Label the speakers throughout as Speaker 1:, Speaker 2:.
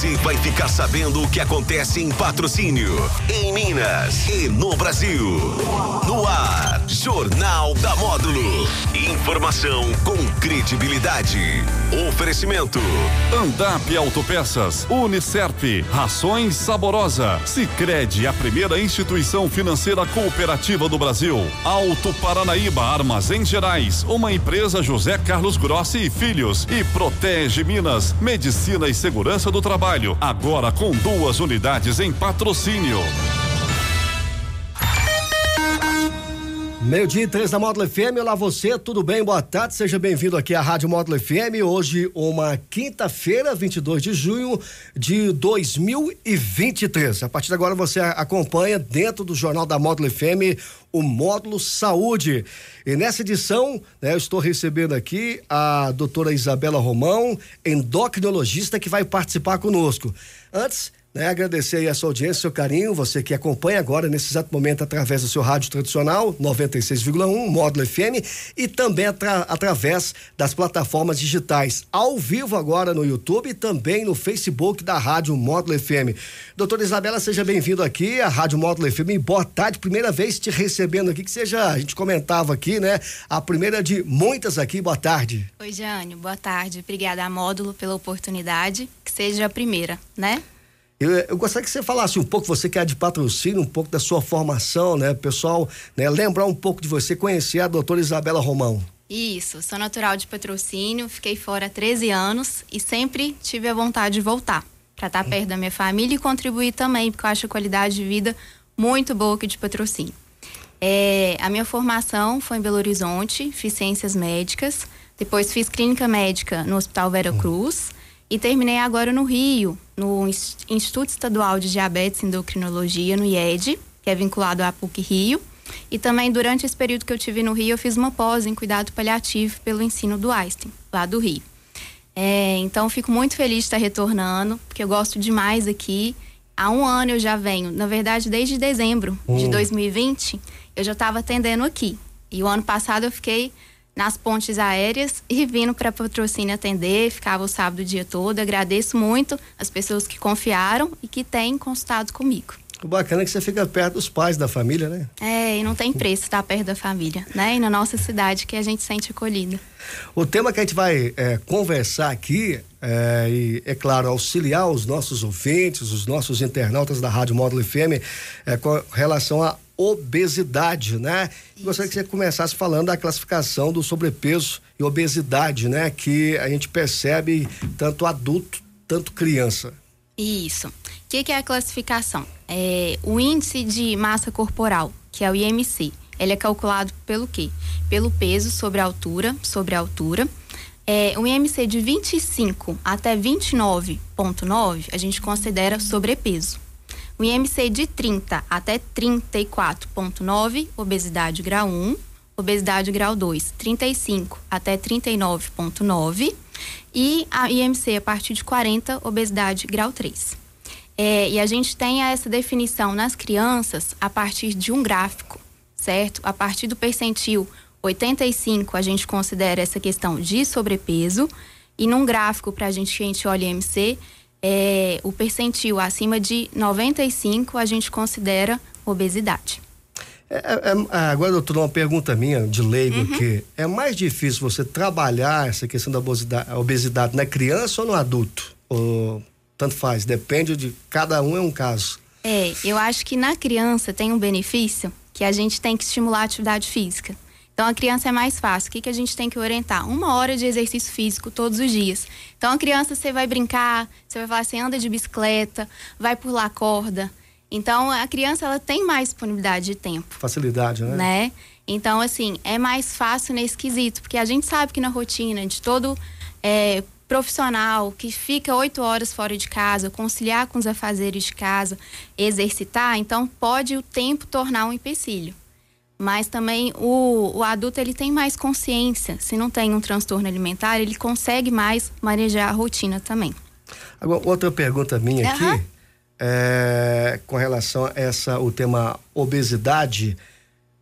Speaker 1: Você vai ficar sabendo o que acontece em patrocínio, em Minas e no Brasil. No ar, Jornal da Módulo. Informação com credibilidade. Oferecimento.
Speaker 2: Andap Autopeças, Unicerp, Rações Saborosa, Sicredi, a primeira instituição financeira cooperativa do Brasil. Alto Paranaíba Armazém Gerais, uma empresa José Carlos Grossi e Filhos e Protege Minas, Medicina e Segurança do Trabalho, agora com duas unidades em patrocínio.
Speaker 3: Meio-dia e três da Módulo FM. Olá, você, tudo bem? Boa tarde, seja bem-vindo aqui à Rádio Módulo FM. Hoje, uma quinta-feira, 22 de junho de 2023. A partir de agora, você acompanha dentro do Jornal da Módulo FM o Módulo Saúde. E nessa edição, né, eu estou recebendo aqui a doutora Isabela Romão, endocrinologista, que vai participar conosco. Antes, né, agradecer aí a sua audiência, seu carinho, você que acompanha agora nesse exato momento através do seu rádio tradicional 96,1 Módulo FM e também atra, através das plataformas digitais, ao vivo agora no YouTube e também no Facebook da Rádio Módulo FM. Doutora Isabela, seja bem-vindo aqui à Rádio Módulo FM. Boa tarde, primeira vez te recebendo aqui, que seja, a gente comentava aqui, né? A primeira de muitas aqui. Boa tarde.
Speaker 4: Oi, Jânio, boa tarde. Obrigada a Módulo pela oportunidade, que seja a primeira, né?
Speaker 3: Eu, eu, gostaria que você falasse um pouco, você que é de patrocínio, um pouco da sua formação, né? Pessoal, né? Lembrar um pouco de você, conhecer a doutora Isabela Romão.
Speaker 4: Isso, sou natural de patrocínio, fiquei fora há 13 anos e sempre tive a vontade de voltar para estar perto da minha família e contribuir também, porque eu acho a qualidade de vida muito boa aqui de patrocínio. É, a minha formação foi em Belo Horizonte, fiz ciências médicas, depois fiz clínica médica no Hospital Vera Cruz e terminei agora no Rio, no Instituto Estadual de Diabetes e Endocrinologia, no IED, que é vinculado à PUC Rio. E também durante esse período que eu tive no Rio, eu fiz uma pós em cuidado paliativo pelo ensino do Einstein, lá do Rio. É, então, fico muito feliz de estar retornando, porque eu gosto demais aqui. Há um ano eu já venho, na verdade, desde dezembro hum. de 2020, eu já estava atendendo aqui. E o ano passado eu fiquei nas pontes aéreas e vindo para patrocínio atender, ficava o sábado o dia todo. Agradeço muito as pessoas que confiaram e que têm consultado comigo.
Speaker 3: O bacana é que você fica perto dos pais da família, né?
Speaker 4: É, e não tem preço estar perto da família, né? E na nossa cidade que a gente sente acolhida.
Speaker 3: O tema que a gente vai é, conversar aqui é, e, é claro, auxiliar os nossos ouvintes, os nossos internautas da Rádio Módulo FM é, com relação a obesidade, né? Isso. Gostaria que você começasse falando da classificação do sobrepeso e obesidade, né? Que a gente percebe tanto adulto, tanto criança.
Speaker 4: Isso. O que, que, é a classificação? É o índice de massa corporal, que é o IMC. Ele é calculado pelo quê? Pelo peso sobre a altura, sobre a altura. É, o IMC de 25 até 29,9 a gente considera sobrepeso. O IMC de 30 até 34,9, obesidade grau 1. Obesidade grau 2, 35 até 39,9. E a IMC a partir de 40, obesidade grau 3. É, e a gente tem essa definição nas crianças a partir de um gráfico, certo? A partir do percentil 85, a gente considera essa questão de sobrepeso. E num gráfico, para a gente a gente olha IMC, é, o percentil acima de 95 a gente considera obesidade.
Speaker 3: É, é, é agora, doutor, uma pergunta minha de leigo uhum. aqui. É mais difícil você trabalhar essa questão da obesidade, obesidade na criança ou no adulto? Ou, tanto faz, depende de cada um é um caso.
Speaker 4: É, eu acho que na criança tem um benefício que a gente tem que estimular a atividade física. Então a criança é mais fácil. O que, que a gente tem que orientar? Uma hora de exercício físico todos os dias. Então a criança você vai brincar, você vai falar assim, anda de bicicleta, vai pular corda. Então a criança ela tem mais disponibilidade de tempo.
Speaker 3: Facilidade, né?
Speaker 4: Né? Então assim é mais fácil nesse quesito, porque a gente sabe que na rotina de todo é, profissional que fica oito horas fora de casa, conciliar com os afazeres de casa, exercitar, então pode o tempo tornar um empecilho mas também o, o adulto ele tem mais consciência. Se não tem um transtorno alimentar, ele consegue mais manejar a rotina também.
Speaker 3: Agora, outra pergunta minha aqui, uhum. é, com relação a essa, o tema obesidade,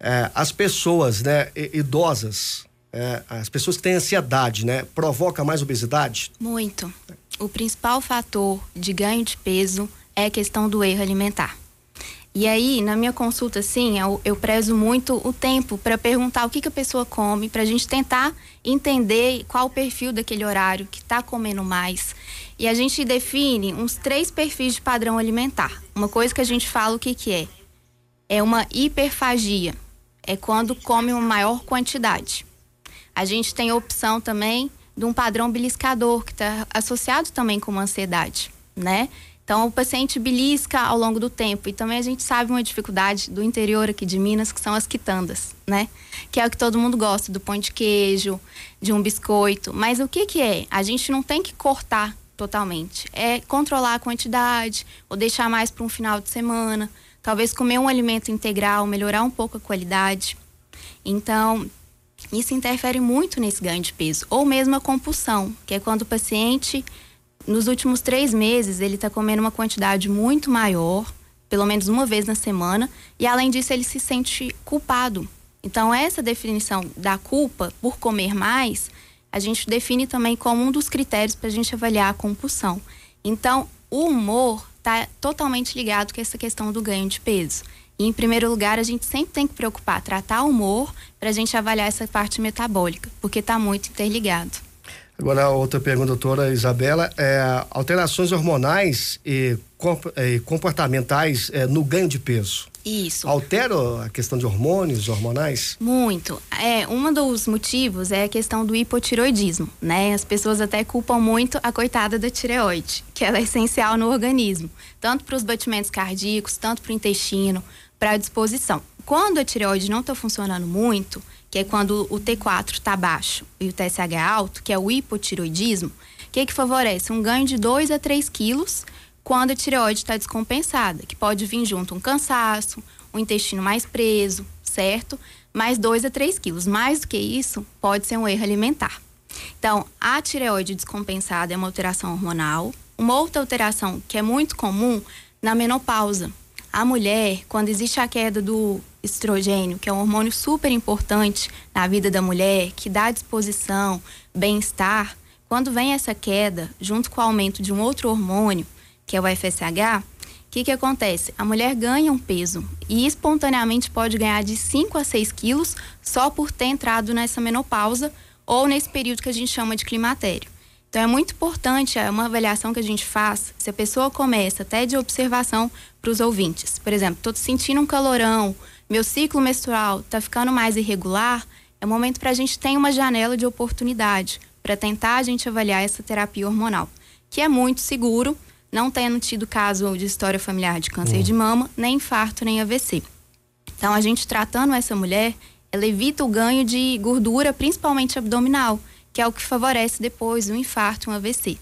Speaker 3: é, as pessoas, né, idosas, é, as pessoas que têm ansiedade, né, provoca mais obesidade?
Speaker 4: Muito. o principal fator de ganho de peso é a questão do erro alimentar. E aí, na minha consulta, sim, eu, eu prezo muito o tempo para perguntar o que, que a pessoa come, para a gente tentar entender qual o perfil daquele horário que está comendo mais. E a gente define uns três perfis de padrão alimentar. Uma coisa que a gente fala o que, que é? É uma hiperfagia. É quando come uma maior quantidade. A gente tem a opção também de um padrão beliscador, que está associado também com uma ansiedade, né? Então, o paciente belisca ao longo do tempo. E também a gente sabe uma dificuldade do interior aqui de Minas, que são as quitandas, né? Que é o que todo mundo gosta, do pão de queijo, de um biscoito. Mas o que que é? A gente não tem que cortar totalmente. É controlar a quantidade, ou deixar mais para um final de semana. Talvez comer um alimento integral, melhorar um pouco a qualidade. Então, isso interfere muito nesse ganho de peso. Ou mesmo a compulsão, que é quando o paciente nos últimos três meses ele está comendo uma quantidade muito maior, pelo menos uma vez na semana, e além disso ele se sente culpado. Então essa definição da culpa por comer mais, a gente define também como um dos critérios para a gente avaliar a compulsão. Então o humor está totalmente ligado com essa questão do ganho de peso. E em primeiro lugar, a gente sempre tem que preocupar, tratar o humor para a gente avaliar essa parte metabólica, porque está muito interligado.
Speaker 3: Agora, outra pergunta, doutora Isabela. É, alterações hormonais e, comportamentais é, no ganho de peso.
Speaker 4: Isso.
Speaker 3: Altera a questão de hormônios, hormonais?
Speaker 4: Muito. É, um dos motivos é a questão do hipotiroidismo, né? As pessoas até culpam muito a coitada da tireoide, que ela é essencial no organismo, tanto para os batimentos cardíacos, tanto para o intestino, para a disposição. Quando a tireoide não está funcionando muito, que é quando o T4 está baixo e o TSH é alto, que é o hipotiroidismo, o que, que favorece? Um ganho de 2 a 3 quilos quando a tireoide está descompensada, que pode vir junto um cansaço, um intestino mais preso, certo? Mais 2 a 3 quilos. Mais do que isso, pode ser um erro alimentar. Então, a tireoide descompensada é uma alteração hormonal. Uma outra alteração que é muito comum na menopausa. A mulher, quando existe a queda do estrogênio, que é um hormônio super importante na vida da mulher, que dá disposição, bem-estar, quando vem essa queda, junto com o aumento de um outro hormônio, que é o FSH, o que, que acontece? A mulher ganha um peso e espontaneamente pode ganhar de 5 a 6 quilos só por ter entrado nessa menopausa ou nesse período que a gente chama de climatério. Então é muito importante, é uma avaliação que a gente faz, se a pessoa começa até de observação para os ouvintes. Por exemplo, estou sentindo um calorão, meu ciclo menstrual está ficando mais irregular, é o momento para a gente ter uma janela de oportunidade para tentar a gente avaliar essa terapia hormonal, que é muito seguro, não tendo tido caso de história familiar de câncer uhum. de mama, nem infarto, nem AVC. Então, a gente tratando essa mulher, ela evita o ganho de gordura, principalmente abdominal, que é o que favorece depois um infarto, um AVC.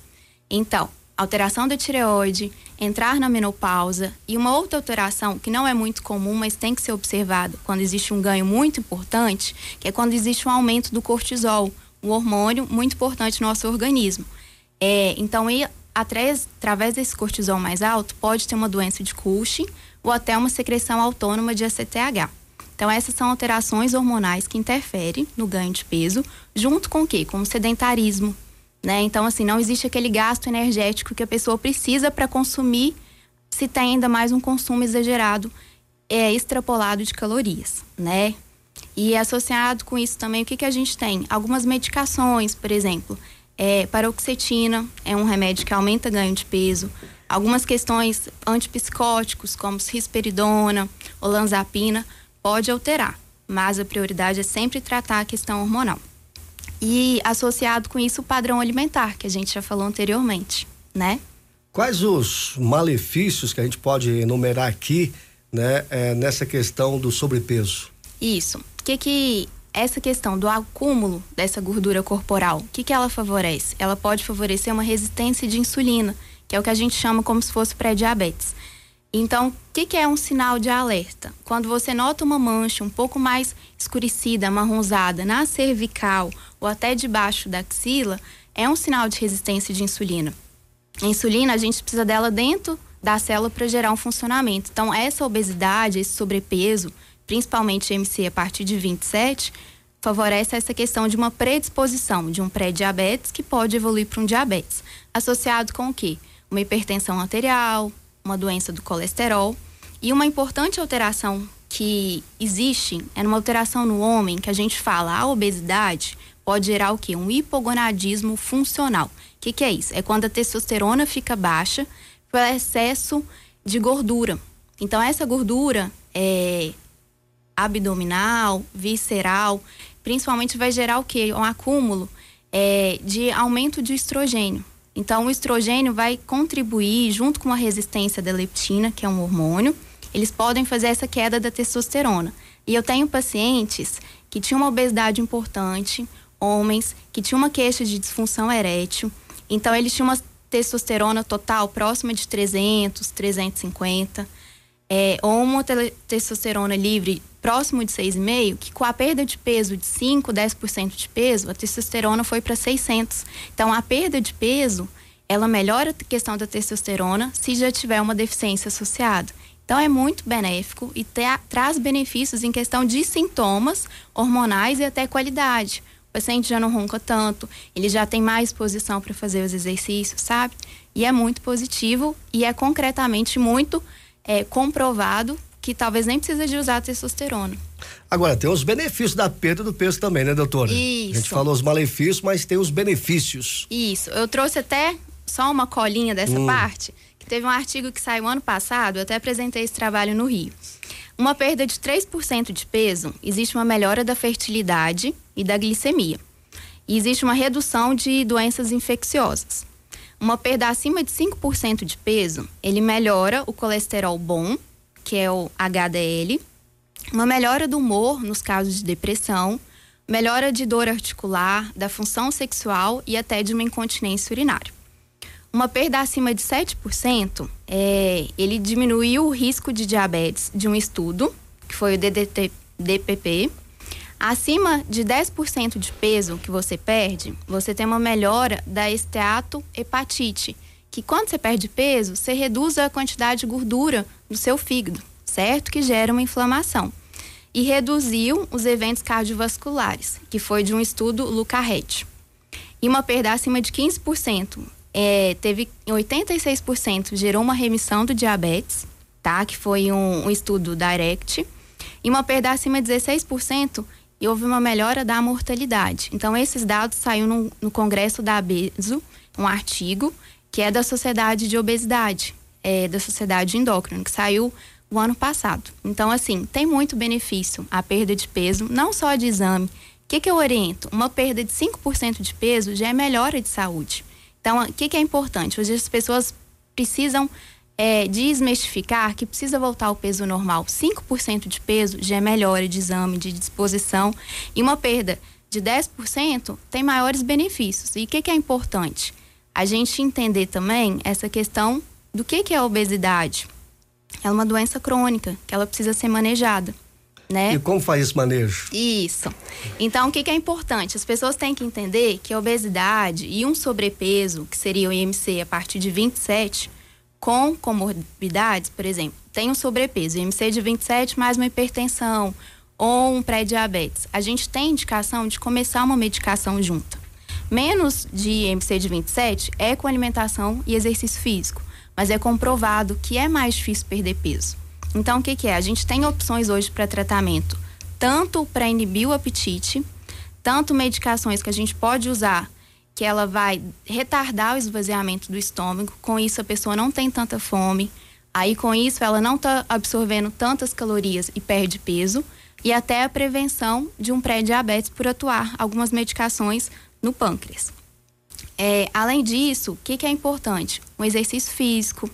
Speaker 4: Então, alteração da tireoide, entrar na menopausa e uma outra alteração que não é muito comum, mas tem que ser observada quando existe um ganho muito importante, que é quando existe um aumento do cortisol, um hormônio muito importante no nosso organismo. É, então, através, através desse cortisol mais alto, pode ter uma doença de Cushing ou até uma secreção autônoma de ACTH. Então, essas são alterações hormonais que interferem no ganho de peso, junto com o quê? Com o sedentarismo, né? Então, assim, não existe aquele gasto energético que a pessoa precisa para consumir, se tem ainda mais um consumo exagerado, é extrapolado de calorias, né? E associado com isso também, o que, que a gente tem? Algumas medicações, por exemplo, é, paroxetina é um remédio que aumenta ganho de peso. Algumas questões antipsicóticos, como risperidona, olanzapina, pode alterar, mas a prioridade é sempre tratar a questão hormonal e associado com isso o padrão alimentar, que a gente já falou anteriormente, né?
Speaker 3: Quais os malefícios que a gente pode enumerar aqui, né, é, nessa questão do sobrepeso?
Speaker 4: Isso. O que que essa questão do acúmulo dessa gordura corporal, o que que ela favorece? Ela pode favorecer uma resistência de insulina, que é o que a gente chama como se fosse pré-diabetes. Então, o que, que, é um sinal de alerta? Quando você nota uma mancha um pouco mais escurecida, amarronzada na cervical ou até debaixo da axila, é um sinal de resistência de insulina. A insulina, a gente precisa dela dentro da célula para gerar um funcionamento. Então, essa obesidade, esse sobrepeso, principalmente MC a partir de 27, favorece essa questão de uma predisposição de um pré-diabetes que pode evoluir para um diabetes. associado com o quê? Uma hipertensão arterial, uma doença do colesterol e uma importante alteração que existe é uma alteração no homem que a gente fala a obesidade pode gerar o quê? Um hipogonadismo funcional. O que, que é isso? É quando a testosterona fica baixa pelo excesso de gordura. Então essa gordura é abdominal, visceral, principalmente vai gerar o quê? Um acúmulo é, de aumento de estrogênio. Então, o estrogênio vai contribuir, junto com a resistência da leptina, que é um hormônio, eles podem fazer essa queda da testosterona. E eu tenho pacientes que tinham uma obesidade importante, homens que tinham uma queixa de disfunção erétil, então eles tinham uma testosterona total próxima de 300, 350, é, ou uma testosterona livre próximo de 6,5, que com a perda de peso de 5, 10% de peso, a testosterona foi para 600. Então, a perda de peso, ela melhora a questão da testosterona se já tiver uma deficiência associada. Então, é muito benéfico e te, traz benefícios em questão de sintomas hormonais e até qualidade. O paciente já não ronca tanto, ele já tem mais disposição para fazer os exercícios, sabe? E é muito positivo e é concretamente muito é, comprovado que talvez nem precisa de usar testosterona.
Speaker 3: Agora, tem os benefícios da perda do peso também, né, doutora?
Speaker 4: Isso.
Speaker 3: A gente falou os malefícios, mas tem os benefícios.
Speaker 4: Isso. Eu trouxe até só uma colinha dessa hum. parte, que teve um artigo que saiu ano passado, eu até apresentei esse trabalho no Rio. Uma perda de 3% de peso, existe uma melhora da fertilidade e da glicemia. E existe uma redução de doenças infecciosas. Uma perda acima de 5% de peso, ele melhora o colesterol bom que é o HDL, uma melhora do humor nos casos de depressão, melhora de dor articular, da função sexual e até de uma incontinência urinária. Uma perda acima de 7%, é, ele diminuiu o risco de diabetes de um estudo, que foi o DDT, DPP. Acima de 10% de peso que você perde, você tem uma melhora da esteatohepatite, que quando você perde peso, você reduz a quantidade de gordura do seu fígado, certo? Que gera uma inflamação. E reduziu os eventos cardiovasculares, que foi de um estudo Lucarret. E uma perda acima de 15%. É, teve 86% gerou uma remissão do diabetes, tá? Que foi um, um estudo direct. E uma perda acima de 16% e houve uma melhora da mortalidade. Então, esses dados saíram no, no Congresso da ABESO, um artigo que é da Sociedade de Obesidade, é, da Sociedade Endócrina, que saiu o ano passado. Então, assim, tem muito benefício a perda de peso, não só de exame. O que, que eu oriento? Uma perda de 5% de peso já é melhora de saúde. Então, o que, que é importante? Hoje as pessoas precisam é, desmistificar que precisa voltar ao peso normal. 5% de peso já é melhora de exame, de disposição. E uma perda de 10% tem maiores benefícios. E o que, que é importante? A gente entender também essa questão do que, que é a obesidade. É uma doença crônica, que ela precisa ser manejada. Né?
Speaker 3: E como faz esse manejo?
Speaker 4: Isso. Então, o que, que, é importante? As pessoas têm que entender que a obesidade e um sobrepeso, que seria o IMC a partir de 27, com comorbidades, por exemplo, tem um sobrepeso, IMC de 27 mais uma hipertensão ou um pré-diabetes. A gente tem indicação de começar uma medicação junta. Menos de IMC de 27 é com alimentação e exercício físico mas é comprovado que é mais difícil perder peso. Então, o que, que é? A gente tem opções hoje para tratamento, tanto para inibir o apetite, tanto medicações que a gente pode usar que ela vai retardar o esvaziamento do estômago, com isso a pessoa não tem tanta fome, aí com isso ela não está absorvendo tantas calorias e perde peso, e até a prevenção de um pré-diabetes por atuar algumas medicações no pâncreas. É, além disso, o que, que, é importante? Um exercício físico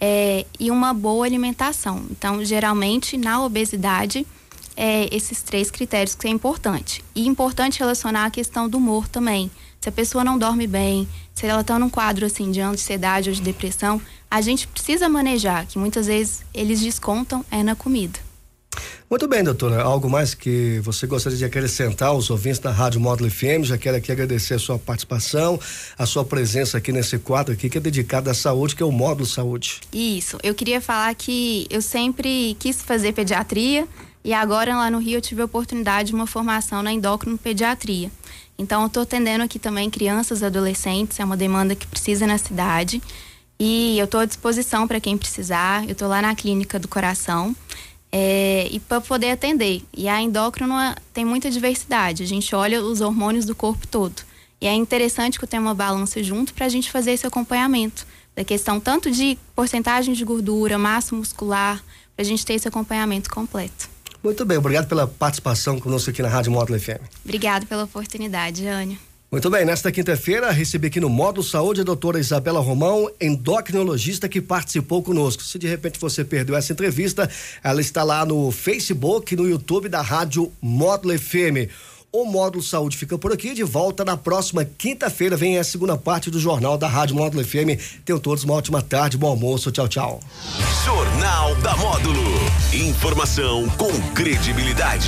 Speaker 4: é, e uma boa alimentação. Então, geralmente, na obesidade, é, esses três critérios que é importante. E importante relacionar a questão do humor também. Se a pessoa não dorme bem, se ela está num quadro assim de ansiedade ou de depressão, a gente precisa manejar, que muitas vezes eles descontam é na comida.
Speaker 3: Muito bem, doutora. Algo mais que você gostaria de acrescentar aos ouvintes da Rádio Módulo FM? Já quero aqui agradecer a sua participação, a sua presença aqui nesse quadro aqui que é dedicado à saúde, que é o Módulo Saúde.
Speaker 4: Isso. Eu queria falar que eu sempre quis fazer pediatria e agora lá no Rio eu tive a oportunidade de uma formação na endócrino pediatria. Então, eu estou atendendo aqui também crianças e adolescentes, é uma demanda que precisa na cidade. E eu estou à disposição para quem precisar. Eu estou lá na clínica do coração é, e para poder atender. E a endócrino tem muita diversidade. A gente olha os hormônios do corpo todo. E é interessante que eu tenha uma balança junto para a gente fazer esse acompanhamento da questão tanto de porcentagem de gordura, massa muscular, para a gente ter esse acompanhamento completo.
Speaker 3: Muito bem, obrigado pela participação conosco aqui na Rádio Módulo FM.
Speaker 4: Obrigado pela oportunidade, Jânio.
Speaker 3: Muito bem, nesta quinta-feira recebi aqui no Módulo Saúde a doutora Isabela Romão, endocrinologista que participou conosco. Se de repente você perdeu essa entrevista, ela está lá no Facebook e no YouTube da Rádio Módulo FM. O Módulo Saúde fica por aqui, de volta na próxima quinta-feira vem a segunda parte do Jornal da Rádio Módulo FM. Tenham todos uma ótima tarde, bom almoço, tchau, tchau.
Speaker 1: Jornal da Módulo. Informação com credibilidade.